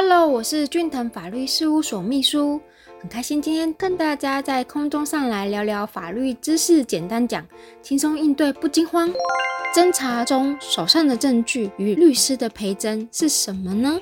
Hello，我是俊腾法律事务所秘书，很开心今天跟大家在空中上来聊聊法律知识，简单讲，轻松应对不惊慌。侦查中手上的证据与律师的陪证是什么呢？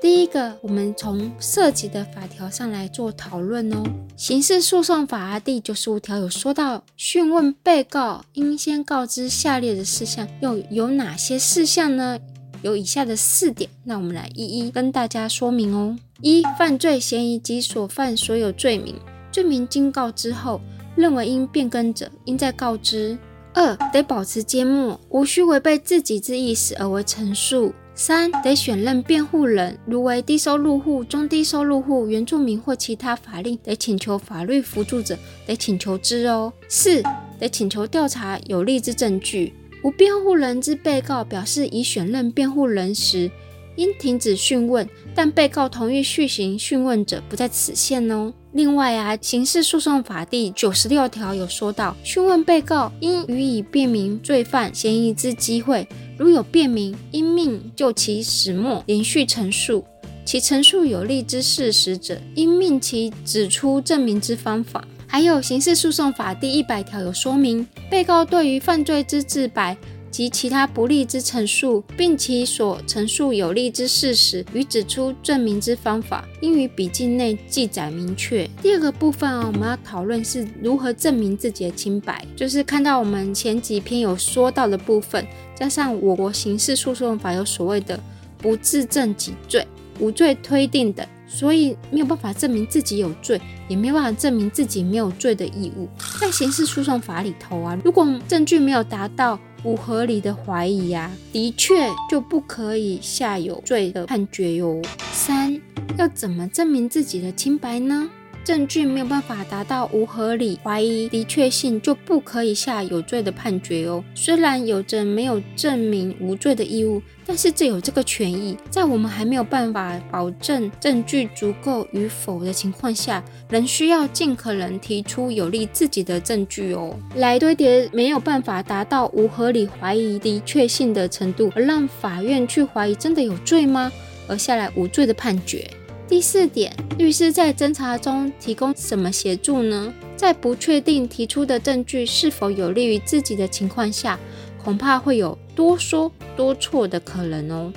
第一个，我们从涉及的法条上来做讨论哦。刑事诉讼法第九十五条有说到，讯问被告应先告知下列的事项，又有哪些事项呢？有以下的四点，那我们来一一跟大家说明哦。一、犯罪嫌疑及所犯所有罪名，罪名经告之后，认为应变更者，应再告知。二、得保持缄默，无需违背自己之意思而为陈述。三得选任辩护人，如为低收入户、中低收入户、原住民或其他法令得请求法律辅助者，得请求之哦。四得请求调查有利之证据。无辩护人之被告表示已选任辩护人时，应停止讯问，但被告同意续行讯问者，不在此限哦。另外啊，《刑事诉讼法》第九十六条有说到，讯问被告应予以辨明罪犯嫌疑之机会。如有辨明，应命就其始末连续陈述；其陈述有利之事实者，应命其指出证明之方法。还有《刑事诉讼法》第一百条有说明，被告对于犯罪之自白。及其他不利之陈述，并其所陈述有利之事实与指出证明之方法，应于笔记内记载明确。第二个部分啊，我们要讨论是如何证明自己的清白，就是看到我们前几篇有说到的部分，加上我国刑事诉讼法有所谓的不自证己罪、无罪推定等，所以没有办法证明自己有罪，也没有办法证明自己没有罪的义务。在刑事诉讼法里头啊，如果证据没有达到。无合理的怀疑啊，的确就不可以下有罪的判决哟。三要怎么证明自己的清白呢？证据没有办法达到无合理怀疑的确性，就不可以下有罪的判决哦。虽然有着没有证明无罪的义务，但是这有这个权益，在我们还没有办法保证证据足够与否的情况下，仍需要尽可能提出有利自己的证据哦，来堆叠没有办法达到无合理怀疑的确性的程度，而让法院去怀疑真的有罪吗？而下来无罪的判决。第四点，律师在侦查中提供什么协助呢？在不确定提出的证据是否有利于自己的情况下，恐怕会有多说多错的可能哦。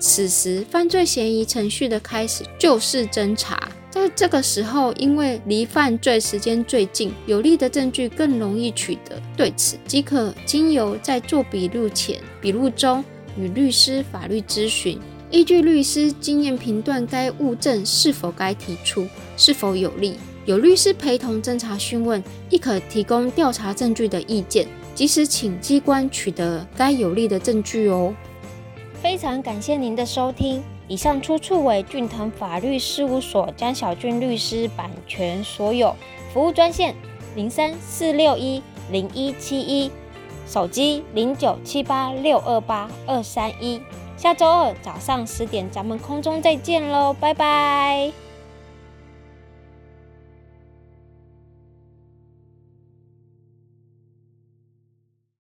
此时，犯罪嫌疑程序的开始就是侦查。在这个时候，因为离犯罪时间最近，有利的证据更容易取得，对此即可经由在做笔录前、笔录中与律师法律咨询。依据律师经验评断该物证是否该提出，是否有利，有律师陪同侦查讯问，亦可提供调查证据的意见，及时请机关取得该有利的证据哦。非常感谢您的收听，以上出处为俊腾法律事务所江小俊律师版权所有，服务专线零三四六一零一七一，手机零九七八六二八二三一。下周二早上十点，咱们空中再见喽，拜拜。